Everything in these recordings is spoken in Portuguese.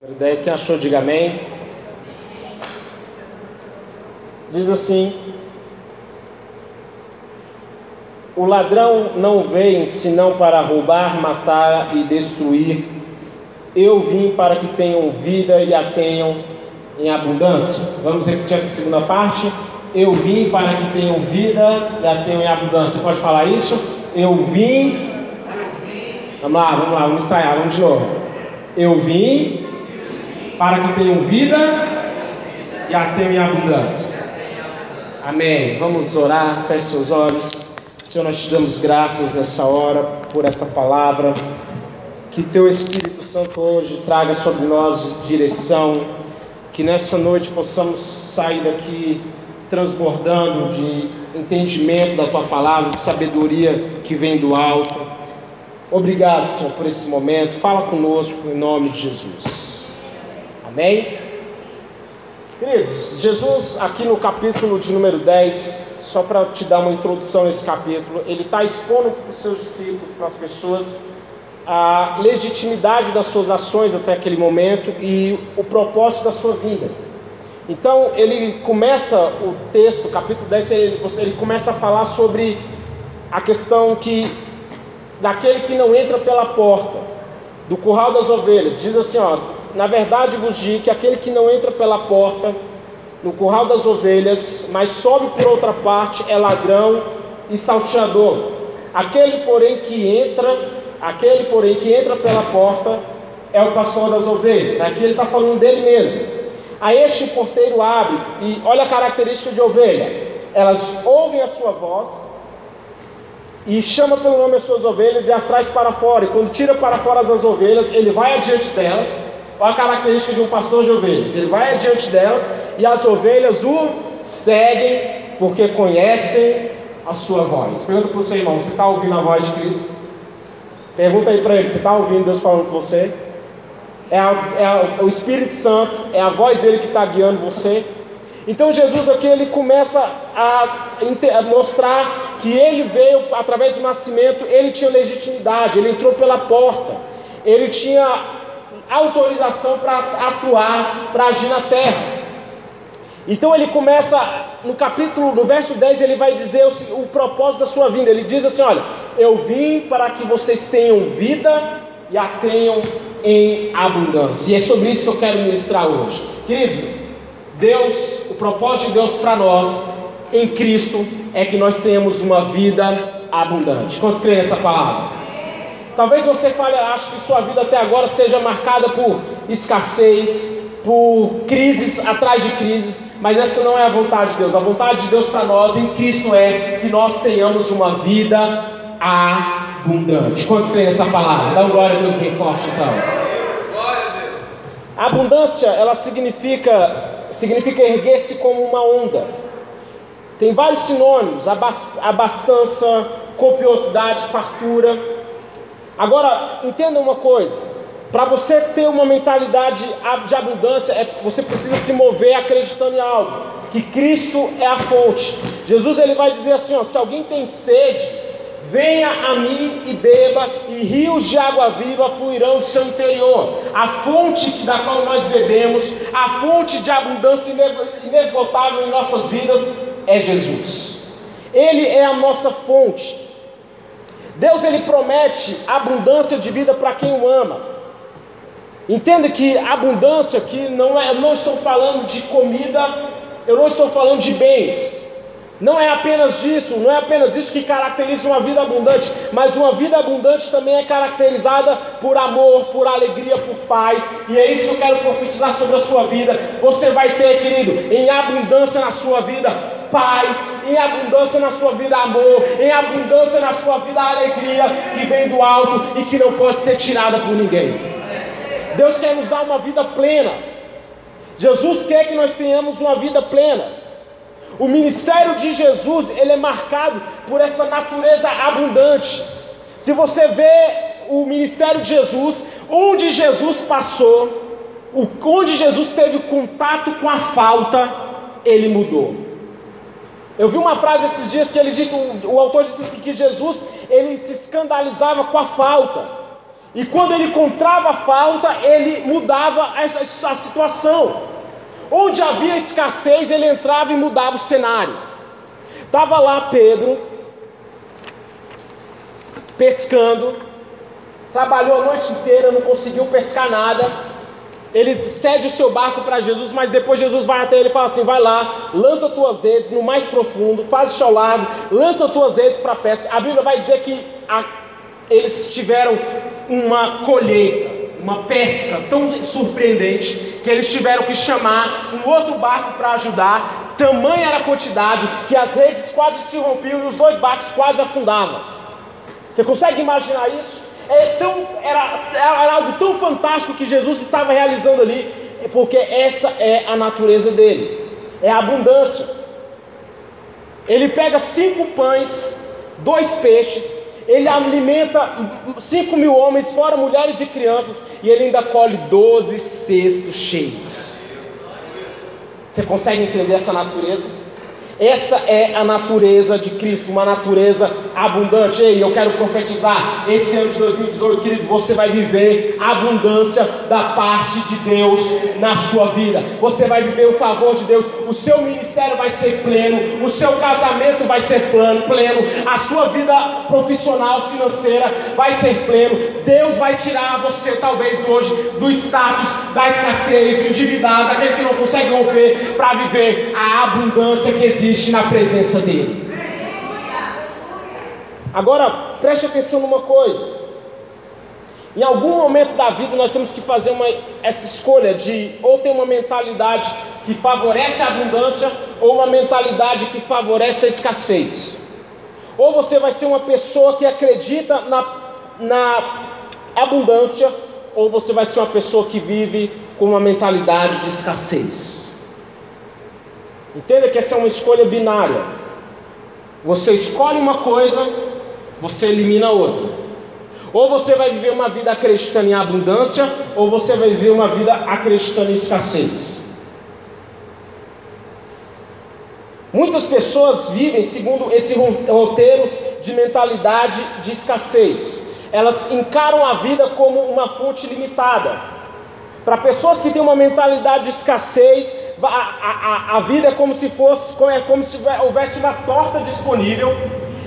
10, quem achou, diga amém. Diz assim: O ladrão não vem senão para roubar, matar e destruir. Eu vim para que tenham vida e a tenham em abundância. Vamos repetir essa segunda parte? Eu vim para que tenham vida e a tenham em abundância. Pode falar isso? Eu vim. Vamos lá, vamos lá, vamos ensaiar, vamos de novo. Eu vim para que tenham vida e a tenham em abundância. Amém. Vamos orar, feche seus olhos. Senhor, nós te damos graças nessa hora por essa palavra. Que teu Espírito Santo hoje traga sobre nós direção. Que nessa noite possamos sair daqui transbordando de entendimento da tua palavra, de sabedoria que vem do alto. Obrigado, Senhor, por esse momento. Fala conosco em nome de Jesus. Amém? Queridos, Jesus, aqui no capítulo de número 10, só para te dar uma introdução nesse capítulo, ele está expondo para os seus discípulos, para as pessoas, a legitimidade das suas ações até aquele momento e o propósito da sua vida. Então, ele começa o texto, capítulo 10, ele, ele começa a falar sobre a questão que daquele que não entra pela porta, do curral das ovelhas, diz assim: ó, na verdade vos digo que aquele que não entra pela porta no curral das ovelhas, mas sobe por outra parte, é ladrão e salteador. Aquele, porém, que entra, aquele, porém, que entra pela porta é o pastor das ovelhas. Aqui ele está falando dele mesmo. A este porteiro abre, e olha a característica de ovelha: elas ouvem a sua voz e chama pelo nome as suas ovelhas e as traz para fora. E quando tira para fora as ovelhas, ele vai adiante delas Olha a característica de um pastor de ovelhas: ele vai adiante delas e as ovelhas o seguem porque conhecem a sua voz. Pergunta para o seu irmão: você está ouvindo a voz de Cristo? Pergunta aí para ele: você está ouvindo Deus falando com você? É, a, é, a, é, o Espírito Santo, é a voz dele que está guiando você. Então Jesus aqui ele começa a, a mostrar que ele veio através do nascimento, ele tinha legitimidade, ele entrou pela porta, ele tinha autorização para atuar, para agir na terra. Então ele começa no capítulo, no verso 10, ele vai dizer o, o, propósito da sua vinda. Ele diz assim: Olha, eu vim para que vocês tenham vida e a tenham em abundância. E é sobre isso que eu quero ministrar hoje. Querido, Deus, o propósito de Deus para nós em Cristo é que nós tenhamos uma vida abundante. Quantos creem nessa palavra? Talvez você fale, acho que sua vida até agora seja marcada por escassez, por crises atrás de crises, mas essa não é a vontade de Deus. A vontade de Deus para nós em Cristo é que nós tenhamos uma vida abundante. Quantos creem nessa palavra? Dá um glória a Deus bem forte então. A abundância, ela significa, significa erguer-se como uma onda. Tem vários sinônimos: abastança, copiosidade, fartura. Agora, entenda uma coisa: para você ter uma mentalidade de abundância, é, você precisa se mover acreditando em algo, que Cristo é a fonte. Jesus ele vai dizer assim: ó, se alguém tem sede, venha a mim e beba, e rios de água viva fluirão do seu interior. A fonte da qual nós bebemos, a fonte de abundância inesgotável em nossas vidas é Jesus. Ele é a nossa fonte. Deus ele promete abundância de vida para quem o ama. Entenda que abundância aqui não é, eu não estou falando de comida, eu não estou falando de bens. Não é apenas disso, não é apenas isso que caracteriza uma vida abundante, mas uma vida abundante também é caracterizada por amor, por alegria, por paz, e é isso que eu quero profetizar sobre a sua vida. Você vai ter, querido, em abundância na sua vida, paz, em abundância na sua vida amor, em abundância na sua vida alegria que vem do alto e que não pode ser tirada por ninguém. Deus quer nos dar uma vida plena. Jesus quer que nós tenhamos uma vida plena. O ministério de Jesus, ele é marcado por essa natureza abundante. Se você vê o ministério de Jesus, onde Jesus passou, onde Jesus teve contato com a falta, ele mudou. Eu vi uma frase esses dias que ele disse, o, autor disse assim, que Jesus ele se escandalizava com a falta. E quando ele encontrava falta, ele mudava a, a situação. Onde havia escassez, ele entrava e mudava o cenário. Estava lá Pedro, pescando, trabalhou a noite inteira, não conseguiu pescar nada. Ele cede o seu barco para Jesus, mas depois Jesus vai até ele e fala assim: vai lá, lança tuas redes no mais profundo, faz o seu lago, lança tuas redes para a pesca. A Bíblia vai dizer que a, eles tiveram uma colheita, uma pesca tão surpreendente que eles tiveram que chamar um outro barco para ajudar. Tamanha era a quantidade que as redes quase se rompiam e os dois barcos quase afundavam. Você consegue imaginar isso? É tão, era, era algo tão fantástico que Jesus estava realizando ali, porque essa é a natureza dele, é a abundância. Ele pega cinco pães, dois peixes, ele alimenta cinco mil homens, fora mulheres e crianças, e ele ainda colhe doze cestos cheios. Você consegue entender essa natureza? Essa é a natureza de Cristo, uma natureza abundante. Ei, eu quero profetizar: esse ano de 2018, querido, você vai viver a abundância da parte de Deus na sua vida. Você vai viver o favor de Deus. O seu ministério vai ser pleno, o seu casamento vai ser pleno, pleno, a sua vida profissional, financeira vai ser pleno. Deus vai tirar você, talvez hoje, do status da escassez, do endividado, daquele que não consegue romper, para viver a abundância que existe existe na presença dele. Agora, preste atenção numa coisa. Em algum momento da vida nós temos que fazer uma, essa escolha de ou ter uma mentalidade que favorece a abundância ou uma mentalidade que favorece a escassez. Ou você vai ser uma pessoa que acredita na, na abundância, ou você vai ser uma pessoa que vive com uma mentalidade de escassez. Entenda que essa é uma escolha binária. Você escolhe uma coisa, você elimina outra. Ou você vai viver uma vida acreditando em abundância, ou você vai viver uma vida acreditando em escassez. Muitas pessoas vivem segundo esse roteiro de mentalidade de escassez. Elas encaram a vida como uma fonte limitada. Para pessoas que têm uma mentalidade de escassez, a, a, a vida é como se fosse, é como se houvesse uma torta disponível,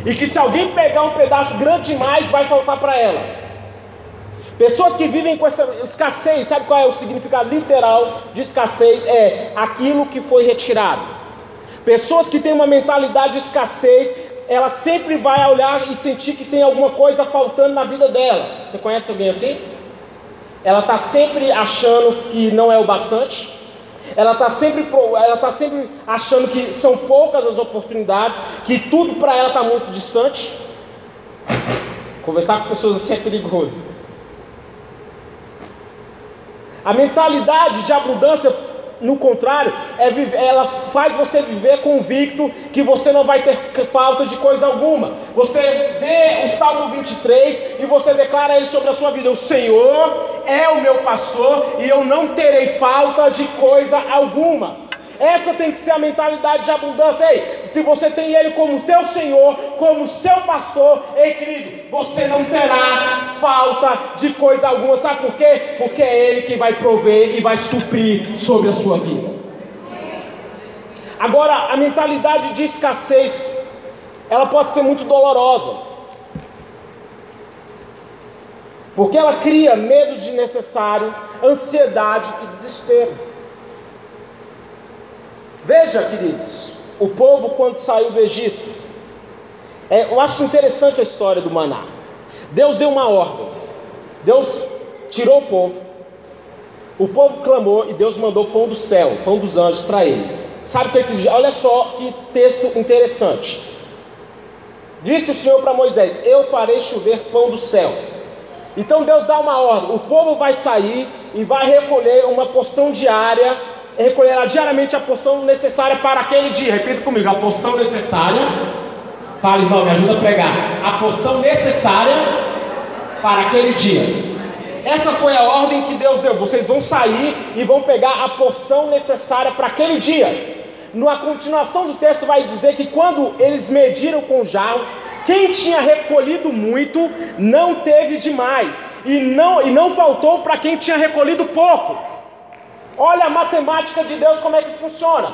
e que se alguém pegar um pedaço grande demais, vai faltar para ela. Pessoas que vivem com essa escassez, sabe qual é o significado literal de escassez? É aquilo que foi retirado. Pessoas que têm uma mentalidade de escassez, ela sempre vai olhar e sentir que tem alguma coisa faltando na vida dela. Você conhece alguém assim? Ela está sempre achando que não é o bastante ela está sempre, ela tá sempre achando que são poucas as oportunidades, que tudo para ela está muito distante. Conversar com pessoas assim é perigoso. A mentalidade de abundância no contrário, é, ela faz você viver convicto que você não vai ter falta de coisa alguma. Você vê o Salmo 23 e você declara ele sobre a sua vida: O Senhor é o meu pastor e eu não terei falta de coisa alguma. Essa tem que ser a mentalidade de abundância. Ei, se você tem Ele como teu Senhor, como seu pastor, ei querido, você não terá falta de coisa alguma. Sabe por quê? Porque é Ele que vai prover e vai suprir sobre a sua vida. Agora, a mentalidade de escassez, ela pode ser muito dolorosa. Porque ela cria medo desnecessário, ansiedade e desespero. Veja, queridos, o povo quando saiu do Egito. É, eu acho interessante a história do maná. Deus deu uma ordem. Deus tirou o povo. O povo clamou e Deus mandou pão do céu, pão dos anjos para eles. Sabe o que ele Olha só que texto interessante. Disse o Senhor para Moisés: Eu farei chover pão do céu. Então Deus dá uma ordem: o povo vai sair e vai recolher uma porção diária recolherá diariamente a porção necessária para aquele dia. Repita comigo: a porção necessária. Fala, irmão, me ajuda a pregar. A porção necessária para aquele dia. Essa foi a ordem que Deus deu. Vocês vão sair e vão pegar a porção necessária para aquele dia. Na continuação do texto vai dizer que quando eles mediram com jarro, Quem tinha recolhido muito não teve demais, e não, e não faltou para quem tinha recolhido pouco. Olha a matemática de Deus como é que funciona.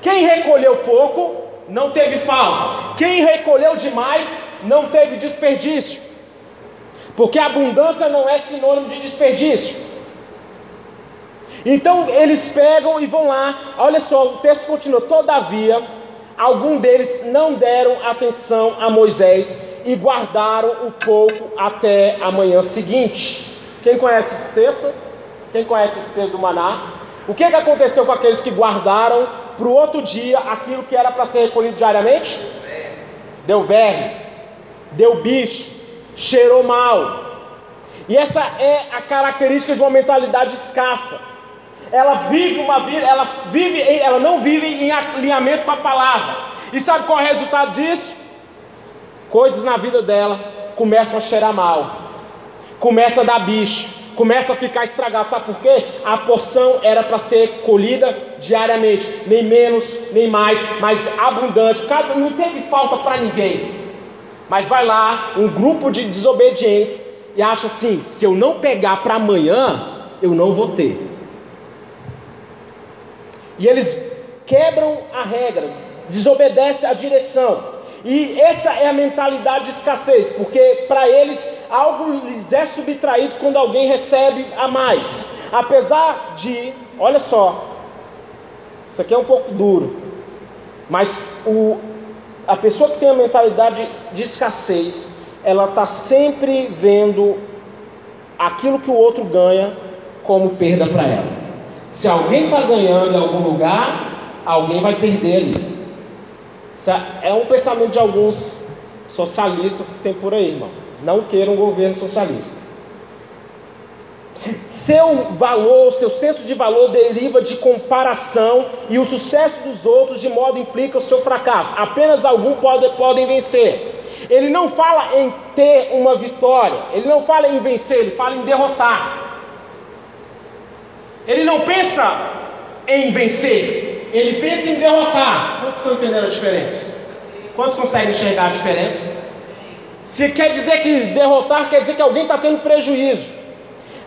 Quem recolheu pouco não teve falta, quem recolheu demais não teve desperdício, porque abundância não é sinônimo de desperdício. Então eles pegam e vão lá, olha só, o texto continua: todavia alguns deles não deram atenção a Moisés e guardaram o pouco até a manhã seguinte. Quem conhece esse texto? Quem conhece esse texto do Maná? O que, que aconteceu com aqueles que guardaram para o outro dia aquilo que era para ser recolhido diariamente? Deu verme, deu bicho, cheirou mal. E essa é a característica de uma mentalidade escassa ela vive uma vida, ela vive, ela não vive em alinhamento com a palavra. E sabe qual é o resultado disso? Coisas na vida dela começam a cheirar mal, começa a dar bicho, começa a ficar estragado. Sabe por quê? A porção era para ser colhida diariamente, nem menos, nem mais, mas abundante. Não teve falta para ninguém. Mas vai lá, um grupo de desobedientes e acha assim: se eu não pegar para amanhã, eu não vou ter. E eles quebram a regra, desobedecem a direção. E essa é a mentalidade de escassez, porque para eles algo lhes é subtraído quando alguém recebe a mais. Apesar de, olha só, isso aqui é um pouco duro, mas o, a pessoa que tem a mentalidade de escassez, ela está sempre vendo aquilo que o outro ganha como perda para ela. Se alguém está ganhando em algum lugar, alguém vai perder ali. Isso é um pensamento de alguns socialistas que tem por aí, irmão. Não queiram um governo socialista. Seu valor, seu senso de valor deriva de comparação e o sucesso dos outros de modo implica o seu fracasso. Apenas alguns pode, podem vencer. Ele não fala em ter uma vitória, ele não fala em vencer, ele fala em derrotar. Ele não pensa em vencer, ele pensa em derrotar. Quantos estão entendendo a diferença? Quantos conseguem enxergar a diferença? Se quer dizer que derrotar, quer dizer que alguém está tendo prejuízo.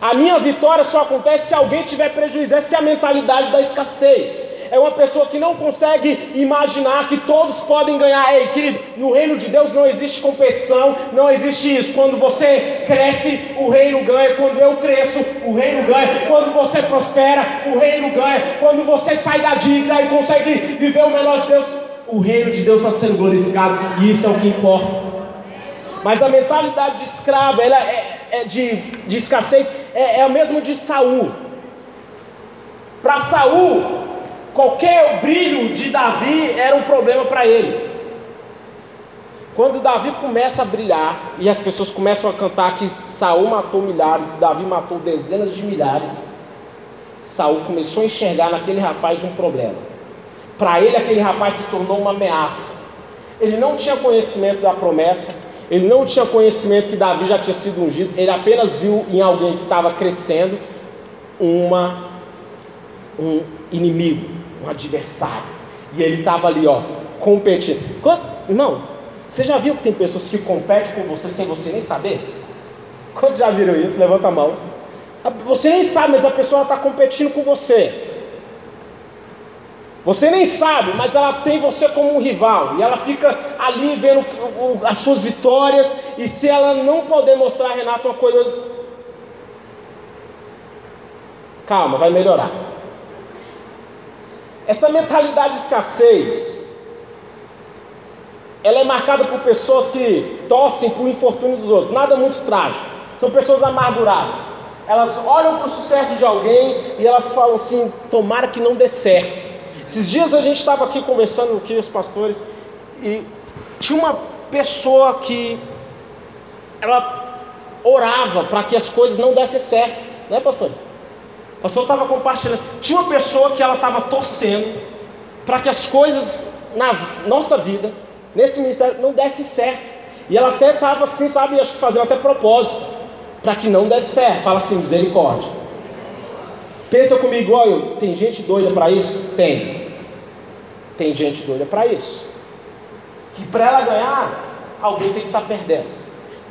A minha vitória só acontece se alguém tiver prejuízo. Essa é a mentalidade da escassez é uma pessoa que não consegue imaginar que todos podem ganhar. Ei, querido, no reino de Deus não existe competição, não existe isso. Quando você cresce, o reino ganha. Quando eu cresço, o reino ganha. Quando você prospera, o reino ganha. Quando você sai da dívida e consegue viver o melhor de Deus, o reino de Deus está sendo glorificado. E isso é o que importa. Mas a mentalidade de escravo, ela é, é de, de escassez, é, é a mesma de Saul. Para Saul, Qualquer brilho de Davi era um problema para ele. Quando Davi começa a brilhar e as pessoas começam a cantar que Saul matou milhares, Davi matou dezenas de milhares, Saul começou a enxergar naquele rapaz um problema. Para ele aquele rapaz se tornou uma ameaça. Ele não tinha conhecimento da promessa, ele não tinha conhecimento que Davi já tinha sido ungido, ele apenas viu em alguém que estava crescendo uma um inimigo um adversário. E ele estava ali, ó, competindo. Quando, irmão, você já viu que tem pessoas que competem com você sem você nem saber? Quantos já viram isso? Levanta a mão. Você nem sabe, mas a pessoa está competindo com você. Você nem sabe, mas ela tem você como um rival. E ela fica ali vendo as suas vitórias. E se ela não poder mostrar a Renato uma coisa. Calma, vai melhorar. Essa mentalidade de escassez, ela é marcada por pessoas que torcem por infortúnio dos outros, nada muito trágico. São pessoas amarguradas. Elas olham para o sucesso de alguém e elas falam assim: tomara que não dê certo. Esses dias a gente estava aqui conversando aqui, os pastores, e tinha uma pessoa que ela orava para que as coisas não dessem certo, né, pastor? O pastor estava compartilhando. Tinha uma pessoa que ela estava torcendo para que as coisas na nossa vida, nesse ministério, não dessem certo. E ela até estava assim, sabe, acho que fazendo até propósito, para que não desse certo. Fala assim, misericórdia. Pensa comigo, olha, tem gente doida para isso? Tem. Tem gente doida para isso. Que para ela ganhar, alguém tem que estar perdendo.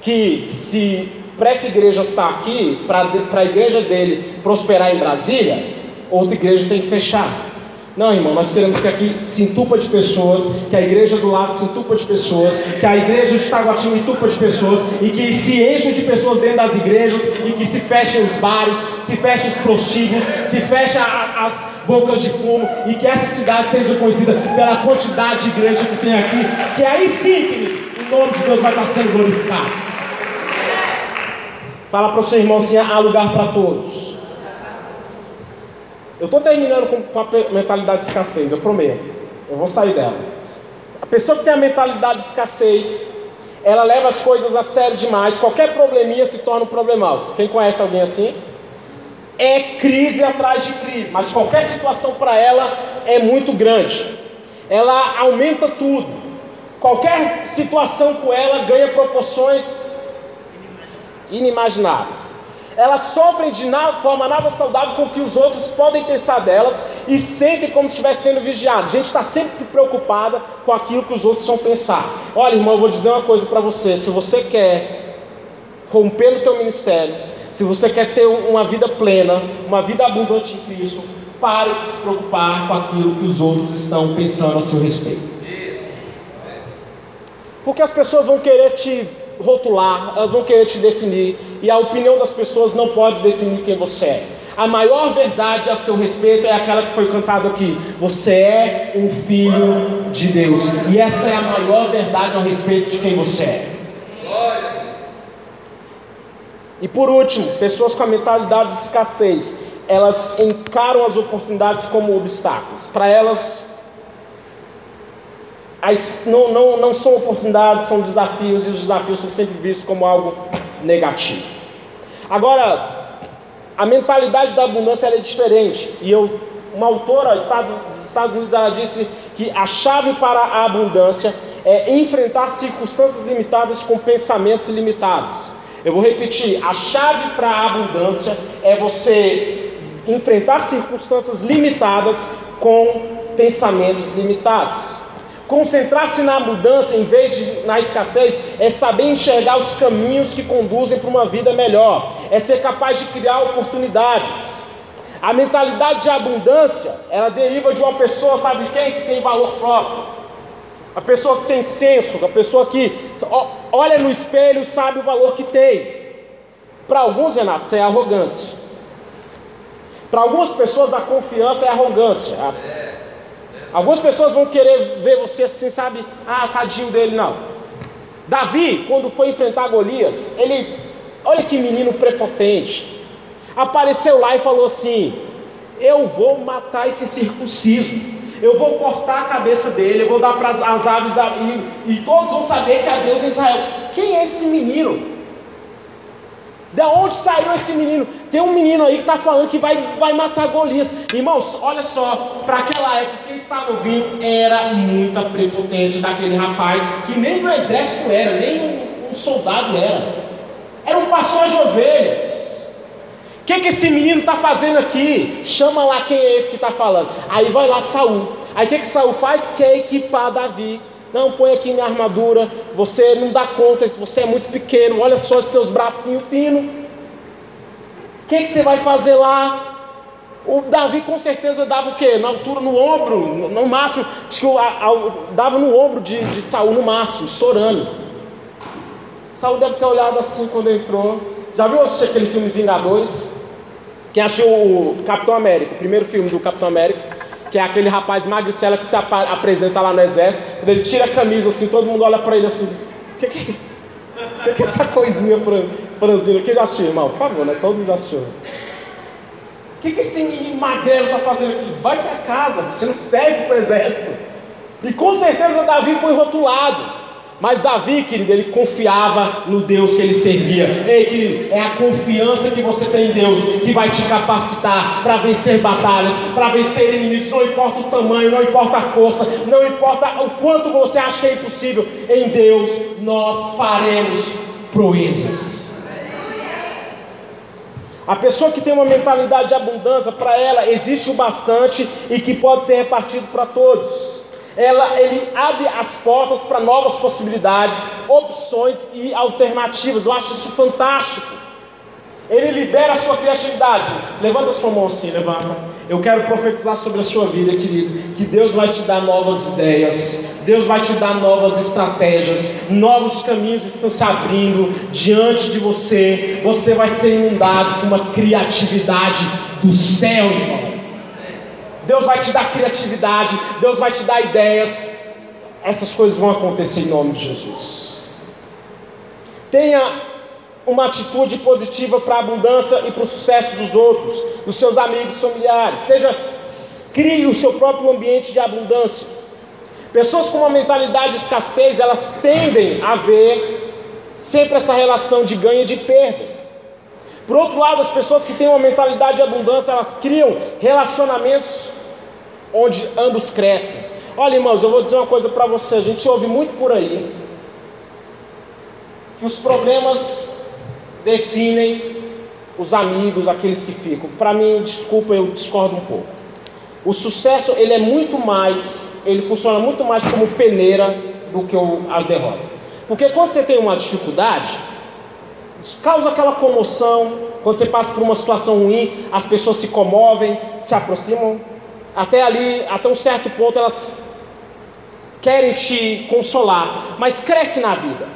Que se para essa igreja estar aqui, para a igreja dele prosperar em Brasília, outra igreja tem que fechar. Não, irmão, nós queremos que aqui se entupa de pessoas, que a igreja do lado se entupa de pessoas, que a igreja de Taguatinga entupa de pessoas e que se enchem de pessoas dentro das igrejas e que se fechem os bares, se fechem os prostíbulos, se fechem as bocas de fumo e que essa cidade seja conhecida pela quantidade de igreja que tem aqui, que aí sim, querido, o nome de Deus vai estar sendo glorificado. Fala para o seu irmão assim: há lugar para todos. Eu estou terminando com, a mentalidade de escassez, eu prometo. Eu vou sair dela. A pessoa que tem a mentalidade de escassez, ela leva as coisas a sério demais. Qualquer probleminha se torna um problemal. Quem conhece alguém assim? É crise atrás de crise, mas qualquer situação para ela é muito grande. Ela aumenta tudo. Qualquer situação com ela ganha proporções inimagináveis elas sofrem de forma nada saudável com o que os outros podem pensar delas e sentem como se estivessem sendo vigiados. A gente está sempre preocupada com aquilo que os outros vão pensar. Olha, irmão, eu vou dizer uma coisa para você: se você quer romper no teu ministério, se você quer ter uma vida plena, uma vida abundante em Cristo, pare de se preocupar com aquilo que os outros estão pensando a seu respeito. Porque as pessoas vão querer te rotular, elas vão querer te definir, e a opinião das pessoas não pode definir quem você é. A maior verdade a seu respeito é aquela que foi cantada aqui: você é um filho de Deus, e essa é a maior verdade ao respeito de quem você é. E por último, pessoas com a mentalidade de escassez, elas encaram as oportunidades como obstáculos. Para elas, as, não, não, não são oportunidades, são desafios, e os desafios são sempre vistos como algo negativo. Agora, a mentalidade da abundância é diferente, e eu, uma autora dos Estados Unidos ela disse que a chave para a abundância é enfrentar circunstâncias limitadas com pensamentos limitados. Eu vou repetir: a chave para a abundância é você enfrentar circunstâncias limitadas com pensamentos limitados. Concentrar-se na mudança em vez de na escassez é saber enxergar os caminhos que conduzem para uma vida melhor, é ser capaz de criar oportunidades. A mentalidade de abundância, ela deriva de uma pessoa, sabe quem? Que tem valor próprio. A pessoa que tem senso, a pessoa que olha no espelho e sabe o valor que tem. Para alguns, Renato, isso é arrogância. Para algumas pessoas, a confiança é arrogância. Algumas pessoas vão querer ver você assim, sabe? Ah, tadinho dele, não. Davi, quando foi enfrentar Golias, ele, olha que menino prepotente, apareceu lá e falou assim: Eu vou matar esse circunciso, eu vou cortar a cabeça dele, eu vou dar para as aves e, e todos vão saber que é Deus em Israel. Quem é esse menino? De onde saiu esse menino? Tem um menino aí que está falando que vai, vai matar Golias. Irmãos, olha só, para aquela época, quem estava ouvindo era muita prepotência daquele rapaz, que nem do exército era, nem um, um soldado era. Era um pastor de ovelhas. O que, que esse menino está fazendo aqui? Chama lá quem é esse que está falando. Aí vai lá Saul. Aí o que, que Saul faz? Quer equipar Davi. Não, põe aqui minha armadura. Você não dá conta, você é muito pequeno. Olha só seus bracinhos finos. O que, que você vai fazer lá? O Davi com certeza dava o quê? Na altura, no ombro, no máximo, acho que dava no ombro de, de Saul no máximo, estourando. Saul deve ter olhado assim quando entrou. Já viu aquele filme Vingadores? Quem achou o Capitão América, o primeiro filme do Capitão América? Que é aquele rapaz magricela que se ap apresenta lá no exército, quando ele tira a camisa assim, todo mundo olha para ele assim, o que, que, que, que é essa coisinha franzina aqui? Já assistiu, irmão? Por favor, né? Todo mundo já assistiu. O que, que esse magrelo está fazendo aqui? Vai para casa, você não serve para o exército. E com certeza Davi foi rotulado. Mas Davi, querido, ele confiava no Deus que ele servia. Ei, querido, é a confiança que você tem em Deus que vai te capacitar para vencer batalhas, para vencer inimigos. Não importa o tamanho, não importa a força, não importa o quanto você acha que é impossível. Em Deus nós faremos proezas. A pessoa que tem uma mentalidade de abundância, para ela existe o bastante e que pode ser repartido para todos. Ela, ele abre as portas para novas possibilidades, opções e alternativas. Eu acho isso fantástico. Ele libera a sua criatividade. Levanta sua mão assim, levanta. Eu quero profetizar sobre a sua vida, querido, que Deus vai te dar novas ideias, Deus vai te dar novas estratégias, novos caminhos estão se abrindo diante de você. Você vai ser inundado com uma criatividade do céu, irmão. Deus vai te dar criatividade, Deus vai te dar ideias. Essas coisas vão acontecer em nome de Jesus. Tenha uma atitude positiva para a abundância e para o sucesso dos outros, dos seus amigos, familiares. Seja crie o seu próprio ambiente de abundância. Pessoas com uma mentalidade de escassez, elas tendem a ver sempre essa relação de ganho e de perda. Por outro lado, as pessoas que têm uma mentalidade de abundância, elas criam relacionamentos onde ambos crescem. Olha, irmãos, eu vou dizer uma coisa para você. A gente ouve muito por aí que os problemas definem os amigos, aqueles que ficam. Para mim, desculpa, eu discordo um pouco. O sucesso ele é muito mais, ele funciona muito mais como peneira do que as derrotas. Porque quando você tem uma dificuldade, causa aquela comoção. Quando você passa por uma situação ruim, as pessoas se comovem, se aproximam. Até ali, até um certo ponto, elas querem te consolar, mas cresce na vida.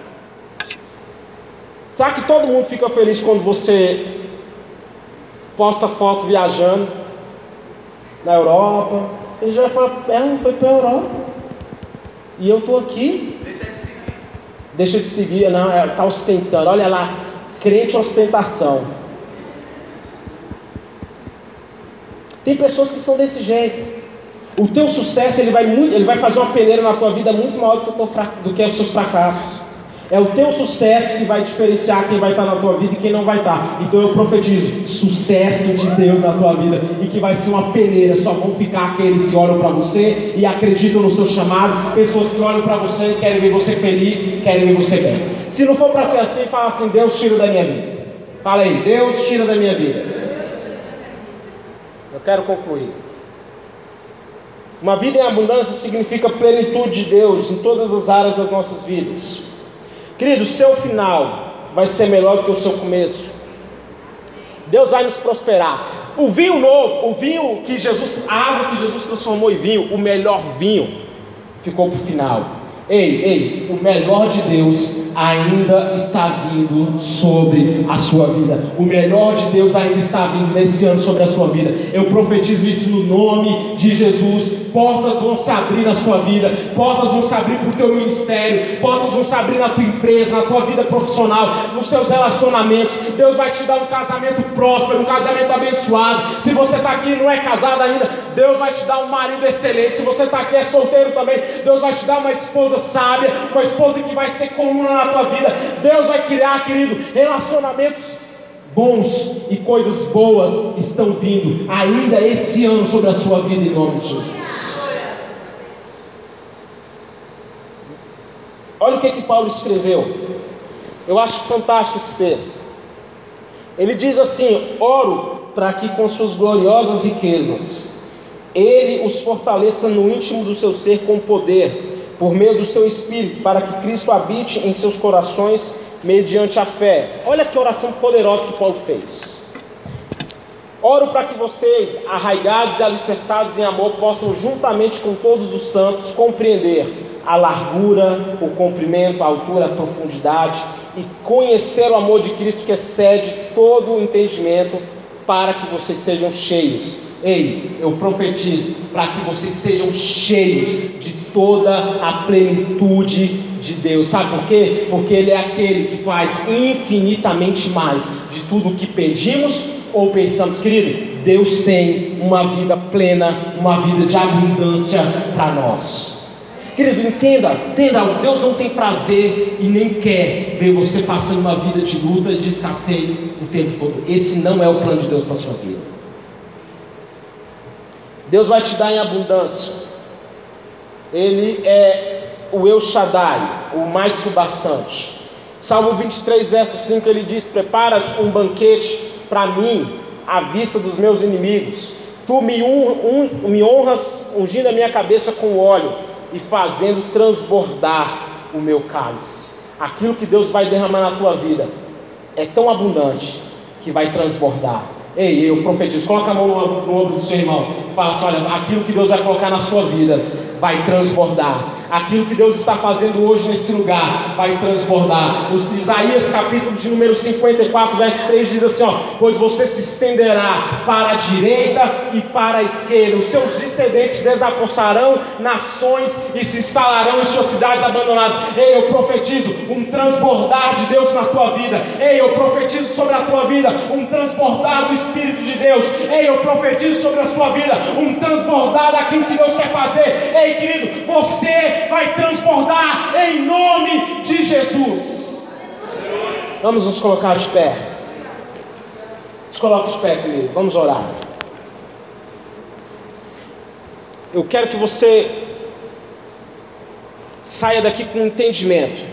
Será que todo mundo fica feliz quando você posta foto viajando na Europa? Ele já vai falar, é, foi para a Europa. E eu estou aqui. Deixa de seguir. Deixa de seguir, não, está é, ostentando. Olha lá, crente ostentação. Tem pessoas que são desse jeito. O teu sucesso ele vai, muito, ele vai fazer uma peneira na tua vida muito maior do que, do que os seus fracassos. É o teu sucesso que vai diferenciar quem vai estar na tua vida e quem não vai estar. Então eu profetizo sucesso de Deus na tua vida e que vai ser uma peneira. Só vão ficar aqueles que olham para você e acreditam no seu chamado, pessoas que olham para você e querem ver você feliz, querem ver você bem. Se não for para ser assim, fala assim: Deus tira da minha vida. Fala aí, Deus tira da minha vida. Eu quero concluir. Uma vida em abundância significa plenitude de Deus em todas as áreas das nossas vidas. Querido, seu final vai ser melhor que o seu começo. Deus vai nos prosperar. O vinho novo, o vinho que Jesus, a água que Jesus transformou em vinho, o melhor vinho, ficou para o final. Ei, ei, o melhor de Deus ainda está vindo sobre a sua vida. O melhor de Deus ainda está vindo nesse ano sobre a sua vida. Eu profetizo isso no nome de Jesus. Portas vão se abrir na sua vida, portas vão se abrir para o teu ministério, portas vão se abrir na tua empresa, na tua vida profissional, nos seus relacionamentos. Deus vai te dar um casamento próspero, um casamento abençoado. Se você está aqui e não é casado ainda, Deus vai te dar um marido excelente. Se você está aqui e é solteiro também, Deus vai te dar uma esposa sábia, uma esposa que vai ser coluna na tua vida. Deus vai criar, querido, relacionamentos bons e coisas boas estão vindo ainda esse ano sobre a sua vida em nome de Jesus. Olha o que que Paulo escreveu. Eu acho fantástico esse texto. Ele diz assim: Oro para que com suas gloriosas riquezas ele os fortaleça no íntimo do seu ser com poder por meio do seu Espírito, para que Cristo habite em seus corações mediante a fé. Olha que oração poderosa que Paulo fez. Oro para que vocês, arraigados e alicerçados em amor, possam, juntamente com todos os santos, compreender a largura, o comprimento, a altura, a profundidade e conhecer o amor de Cristo que excede todo o entendimento, para que vocês sejam cheios. Ei, eu profetizo para que vocês sejam cheios de toda a plenitude de Deus. Sabe por quê? Porque Ele é aquele que faz infinitamente mais de tudo o que pedimos ou pensamos, querido. Deus tem uma vida plena, uma vida de abundância para nós. Querido, entenda, entenda, Deus não tem prazer e nem quer ver você passando uma vida de luta, de escassez o tempo todo. Esse não é o plano de Deus para a sua vida. Deus vai te dar em abundância. Ele é o El Shaddai, o mais que o bastante. Salmo 23, verso 5, ele diz: Preparas um banquete para mim, à vista dos meus inimigos. Tu me, me honras ungindo a minha cabeça com óleo. E fazendo transbordar o meu cálice. Aquilo que Deus vai derramar na tua vida é tão abundante que vai transbordar. Ei, eu profetizo, coloca a mão no, ombro do seu irmão. Fala assim: olha, aquilo que Deus vai colocar na sua vida vai transbordar aquilo que Deus está fazendo hoje nesse lugar vai transbordar. Os Isaías capítulo de número 54, verso 3 diz assim: ó, pois você se estenderá para a direita e para a esquerda, os seus descendentes desapossarão nações e se instalarão em suas cidades abandonadas. Ei, eu profetizo um transbordar de Deus na tua vida. Ei, eu profetizo sobre a tua vida um transbordar do Espírito de Deus. Ei, eu profetizo sobre a sua vida um transbordar daquilo que Deus quer fazer. Ei, querido, você vai transbordar em nome de Jesus. Vamos nos colocar de pé. Se coloque de pé comigo, vamos orar. Eu quero que você saia daqui com entendimento